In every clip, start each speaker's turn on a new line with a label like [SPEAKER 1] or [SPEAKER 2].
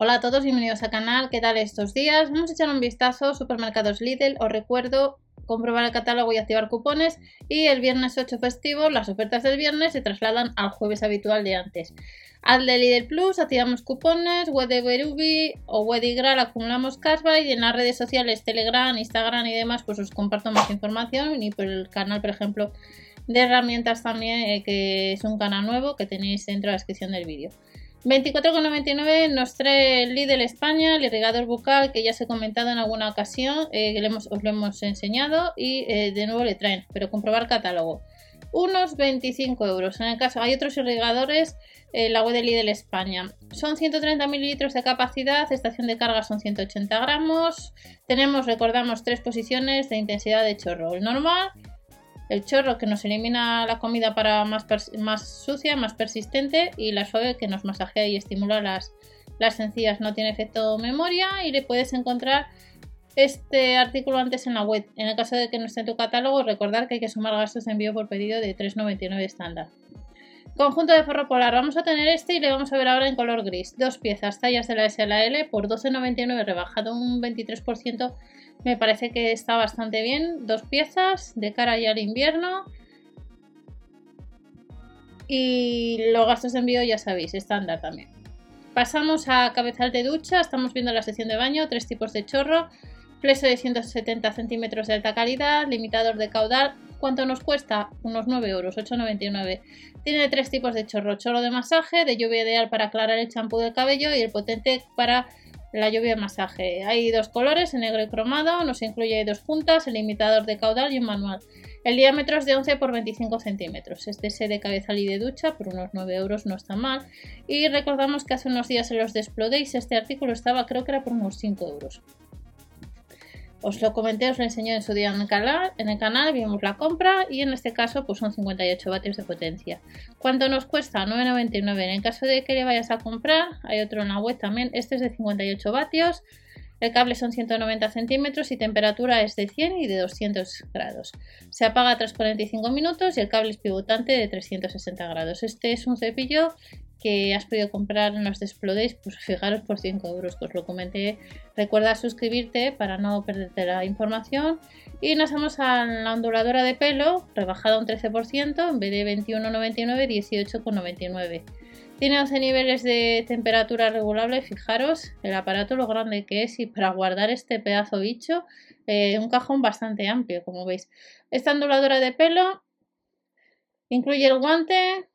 [SPEAKER 1] Hola a todos, bienvenidos al canal. ¿Qué tal estos días? Vamos a echar un vistazo. Supermercados Lidl. Os recuerdo comprobar el catálogo y activar cupones. Y el viernes 8 festivo, las ofertas del viernes se trasladan al jueves habitual de antes. Al de Lidl Plus activamos cupones, web de Berubi o Wedigral acumulamos cashback y en las redes sociales Telegram, Instagram y demás pues os comparto más información y por el canal por ejemplo de herramientas también eh, que es un canal nuevo que tenéis dentro de la descripción del vídeo. 24,99 nos trae Lidl España, el irrigador bucal que ya os he comentado en alguna ocasión, eh, que os lo hemos enseñado y eh, de nuevo le traen, pero comprobar catálogo. Unos 25 euros. En el caso, hay otros irrigadores, eh, la web de Lidl España. Son 130 mililitros de capacidad, estación de carga son 180 gramos. Tenemos, recordamos, tres posiciones de intensidad de chorro. El normal, el chorro que nos elimina la comida para más, sucia, más persistente y la suave que nos masajea y estimula las, las sencillas. No tiene efecto memoria y le puedes encontrar este artículo antes en la web. En el caso de que no esté en tu catálogo, recordar que hay que sumar gastos de envío por pedido de 3,99 estándar. Conjunto de forro polar. Vamos a tener este y le vamos a ver ahora en color gris. Dos piezas, tallas de la S a la L por 12,99 rebajado un 23% me parece que está bastante bien. Dos piezas de cara ya al invierno. Y los gastos de envío ya sabéis, estándar también. Pasamos a cabezal de ducha. Estamos viendo la sección de baño. Tres tipos de chorro. Fleso de 170 centímetros de alta calidad. Limitador de caudal. ¿Cuánto nos cuesta? Unos 9 euros, 8,99. Tiene tres tipos de chorro. Chorro de masaje, de lluvia ideal para aclarar el champú del cabello y el potente para la lluvia de masaje. Hay dos colores, el negro y cromado, nos incluye dos puntas, el limitador de caudal y un manual. El diámetro es de 11 por 25 centímetros. Este es de cabezal y de ducha, por unos 9 euros no está mal. Y recordamos que hace unos días en los Desplodays este artículo estaba, creo que era por unos 5 euros. Os lo comenté, os lo enseñé en su día en el canal, en el canal vimos la compra y en este caso pues son 58 vatios de potencia. ¿Cuánto nos cuesta? 9,99. En el caso de que le vayas a comprar, hay otro en la web también, este es de 58 vatios. El cable son 190 centímetros y temperatura es de 100 y de 200 grados. Se apaga tras 45 minutos y el cable es pivotante de 360 grados. Este es un cepillo que has podido comprar en los Desplodays, pues fijaros por 5 euros os lo comenté. Recuerda suscribirte para no perderte la información. Y nos vamos a la onduladora de pelo, rebajada un 13%, en vez de 21,99, 18,99. Tiene 11 niveles de temperatura regulable, fijaros el aparato lo grande que es y para guardar este pedazo bicho, eh, un cajón bastante amplio, como veis. Esta onduladora de pelo incluye el guante,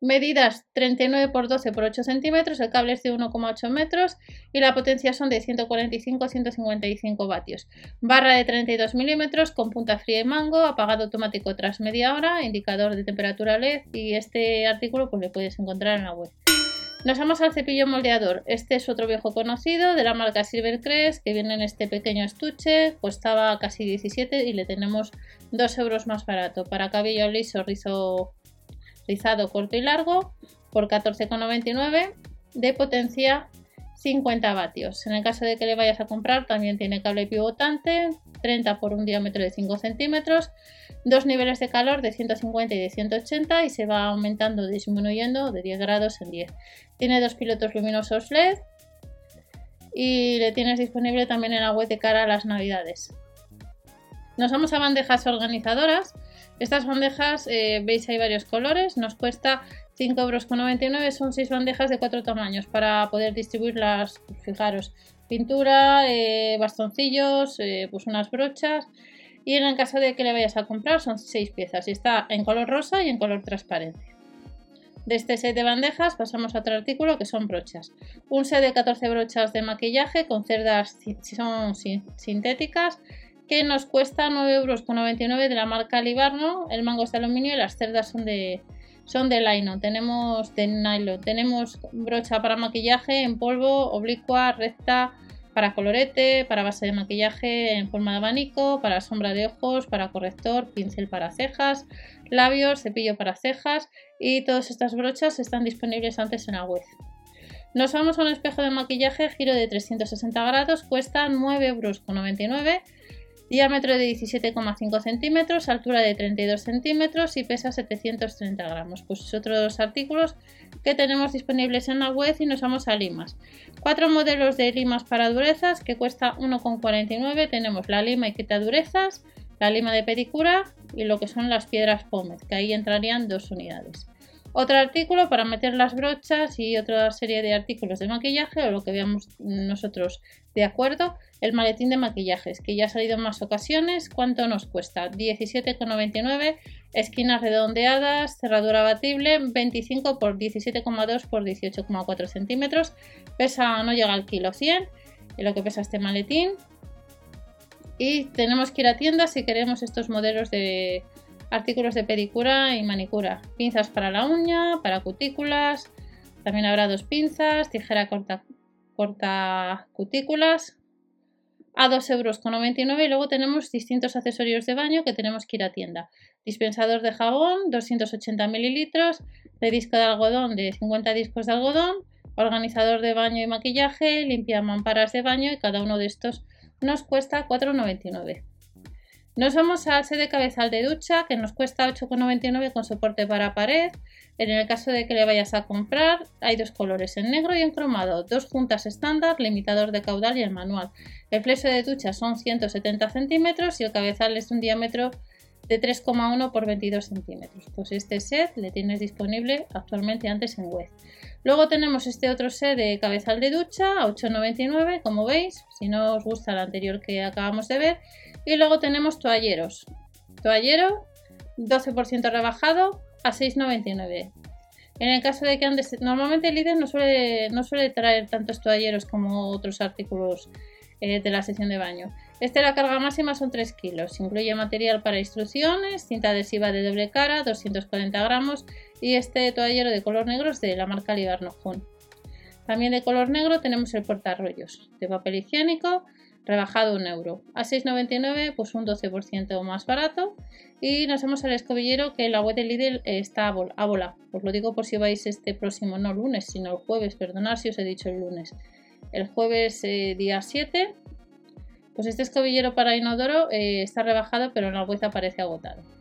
[SPEAKER 1] Medidas 39 x 12 x 8 centímetros, el cable es de 1,8 metros y la potencia son de 145 a 155 vatios. Barra de 32 milímetros con punta fría y mango, apagado automático tras media hora, indicador de temperatura LED y este artículo pues le puedes encontrar en la web. Nos vamos al cepillo moldeador. Este es otro viejo conocido de la marca Silvercrest que viene en este pequeño estuche. Costaba casi 17 y le tenemos 2 euros más barato. Para cabello liso, rizo rizado corto y largo por 14,99 de potencia 50 vatios. En el caso de que le vayas a comprar también tiene cable pivotante 30 por un diámetro de 5 centímetros, dos niveles de calor de 150 y de 180 y se va aumentando disminuyendo de 10 grados en 10. Tiene dos pilotos luminosos LED y le tienes disponible también en la web de cara a las navidades. Nos vamos a bandejas organizadoras. Estas bandejas, eh, veis, hay varios colores. Nos cuesta 5,99 euros. Son 6 bandejas de 4 tamaños para poder distribuirlas. Fijaros, pintura, eh, bastoncillos, eh, pues unas brochas. Y en el caso de que le vayas a comprar, son 6 piezas. Y está en color rosa y en color transparente. De este set de bandejas pasamos a otro artículo que son brochas. Un set de 14 brochas de maquillaje con cerdas si son sintéticas que nos cuesta 9,99 euros de la marca Libarno. El mango es de aluminio y las cerdas son de, son de nylon. Tenemos de nylon. Tenemos brocha para maquillaje en polvo, oblicua, recta, para colorete, para base de maquillaje en forma de abanico, para sombra de ojos, para corrector, pincel para cejas, labios, cepillo para cejas y todas estas brochas están disponibles antes en la web. Nos vamos a un espejo de maquillaje giro de 360 grados, cuesta 9,99 euros diámetro de 17,5 centímetros, altura de 32 centímetros y pesa 730 gramos. Pues otros artículos que tenemos disponibles en la web y nos vamos a limas. Cuatro modelos de limas para durezas que cuesta 1,49. Tenemos la lima y quita durezas, la lima de pedicura y lo que son las piedras pómez, que ahí entrarían dos unidades. Otro artículo para meter las brochas y otra serie de artículos de maquillaje o lo que veamos nosotros de acuerdo. El maletín de maquillajes que ya ha salido en más ocasiones. ¿Cuánto nos cuesta? 17,99. Esquinas redondeadas, cerradura batible, 25 por 17,2 por 18,4 centímetros. Pesa, no llega al kilo 100. Y lo que pesa este maletín. Y tenemos que ir a tienda si queremos estos modelos de artículos de pedicura y manicura, pinzas para la uña, para cutículas, también habrá dos pinzas, tijera corta, corta cutículas a 2,99 euros y luego tenemos distintos accesorios de baño que tenemos que ir a tienda. Dispensador de jabón, 280 mililitros, de disco de algodón de 50 discos de algodón, organizador de baño y maquillaje, limpia mamparas de baño y cada uno de estos nos cuesta 4,99. Nos vamos al set de cabezal de ducha que nos cuesta 8,99 con soporte para pared. En el caso de que le vayas a comprar, hay dos colores, en negro y en cromado, dos juntas estándar, limitador de caudal y el manual. El fleso de ducha son 170 centímetros y el cabezal es un diámetro de 3,1 por 22 centímetros. Pues este set le tienes disponible actualmente antes en web. Luego tenemos este otro set de cabezal de ducha a 8,99 como veis, si no os gusta el anterior que acabamos de ver. Y luego tenemos toalleros. Toallero 12% rebajado a 6,99. En el caso de que andes, normalmente Lidl no suele, no suele traer tantos toalleros como otros artículos eh, de la sección de baño. Este la carga máxima son 3 kilos. Incluye material para instrucciones, cinta adhesiva de doble cara, 240 gramos y este toallero de color negro es de la marca Libarno También de color negro tenemos el portarrollos de papel higiénico rebajado un euro. A 6,99 pues un 12% más barato. Y nos vemos al escobillero que la web de Lidl está a bola. Os lo digo por si vais este próximo, no lunes, sino el jueves, perdonad si os he dicho el lunes. El jueves eh, día 7, pues este escobillero para inodoro eh, está rebajado pero en la web aparece agotado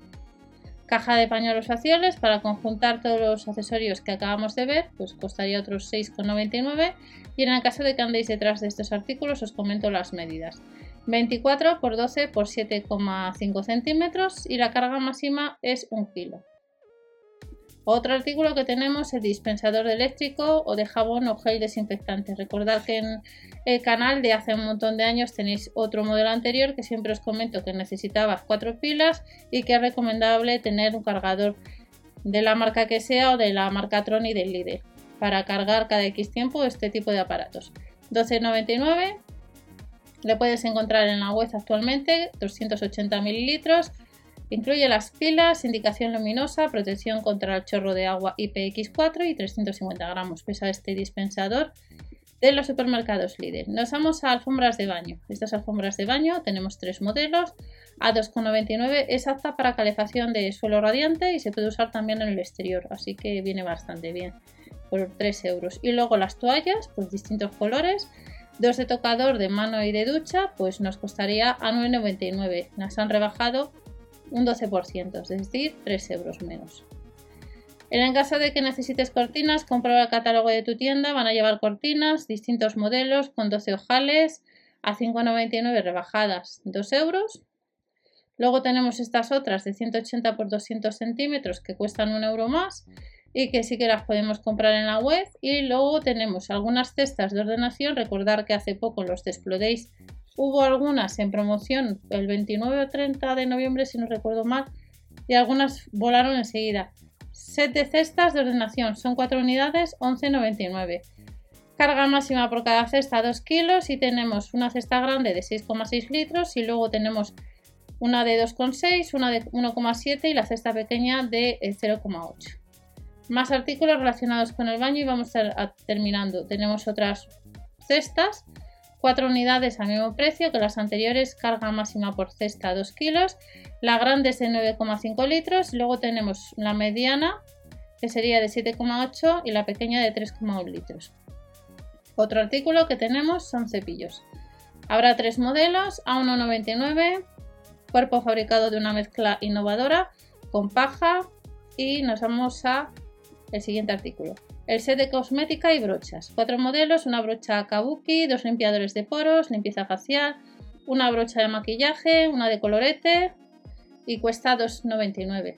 [SPEAKER 1] caja de pañuelos faciales para conjuntar todos los accesorios que acabamos de ver, pues costaría otros 6,99 y en el caso de que andéis detrás de estos artículos os comento las medidas. 24 por 12 por 7,5 centímetros y la carga máxima es 1 kilo. Otro artículo que tenemos el dispensador eléctrico o de jabón o gel desinfectante. Recordad que en el canal de hace un montón de años tenéis otro modelo anterior que siempre os comento que necesitaba cuatro pilas y que es recomendable tener un cargador de la marca que sea o de la marca Tron y del Lidl para cargar cada X tiempo este tipo de aparatos. 12,99 le puedes encontrar en la web actualmente 280 mililitros Incluye las pilas, indicación luminosa, protección contra el chorro de agua IPX4 y 350 gramos pesa este dispensador de los supermercados Lidl. Nos vamos a alfombras de baño. Estas alfombras de baño tenemos tres modelos. A 2,99 es apta para calefacción de suelo radiante y se puede usar también en el exterior, así que viene bastante bien por 3 euros. Y luego las toallas, pues distintos colores. Dos de tocador de mano y de ducha, pues nos costaría a 9,99. Las han rebajado un 12%, es decir, 3 euros menos. En caso de que necesites cortinas, compra el catálogo de tu tienda, van a llevar cortinas, distintos modelos con 12 ojales a 5,99 rebajadas 2 euros. Luego tenemos estas otras de 180 por 200 centímetros que cuestan un euro más y que sí que las podemos comprar en la web. Y luego tenemos algunas cestas de ordenación. Recordar que hace poco los Desplodéis Hubo algunas en promoción el 29 o 30 de noviembre, si no recuerdo mal, y algunas volaron enseguida. Set cestas de ordenación, son 4 unidades, 11,99. Carga máxima por cada cesta 2 kilos y tenemos una cesta grande de 6,6 litros y luego tenemos una de 2,6, una de 1,7 y la cesta pequeña de 0,8. Eh, Más artículos relacionados con el baño y vamos a, terminando. Tenemos otras cestas 4 unidades al mismo precio que las anteriores, carga máxima por cesta 2 kilos. La grande es de 9,5 litros. Luego tenemos la mediana, que sería de 7,8 y la pequeña de 3,1 litros. Otro artículo que tenemos son cepillos. Habrá tres modelos, A1,99, cuerpo fabricado de una mezcla innovadora con paja y nos vamos a el siguiente artículo. El set de cosmética y brochas. Cuatro modelos, una brocha kabuki, dos limpiadores de poros, limpieza facial, una brocha de maquillaje, una de colorete y cuesta 2,99.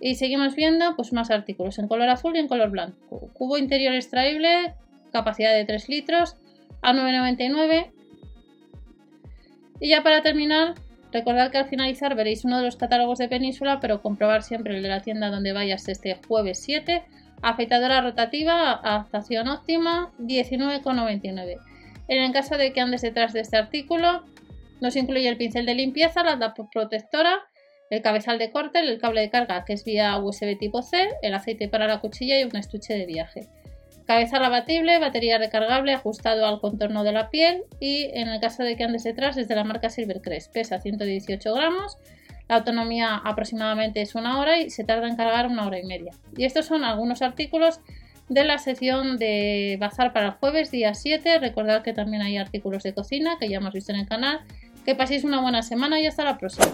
[SPEAKER 1] Y seguimos viendo pues más artículos en color azul y en color blanco. Cubo interior extraíble, capacidad de 3 litros, a 9,99. Y ya para terminar, recordad que al finalizar veréis uno de los catálogos de Península, pero comprobar siempre el de la tienda donde vayas este jueves 7. Afeitadora rotativa, adaptación óptima, 19,99. En el caso de que andes detrás de este artículo, nos incluye el pincel de limpieza, la tapa protectora, el cabezal de corte, el cable de carga que es vía USB tipo C, el aceite para la cuchilla y un estuche de viaje. Cabezal abatible, batería recargable ajustado al contorno de la piel y en el caso de que andes detrás es de la marca Silvercrest, pesa 118 gramos, la autonomía aproximadamente es una hora y se tarda en cargar una hora y media. Y estos son algunos artículos de la sección de bazar para el jueves día 7. Recordad que también hay artículos de cocina que ya hemos visto en el canal. Que paséis una buena semana y hasta la próxima.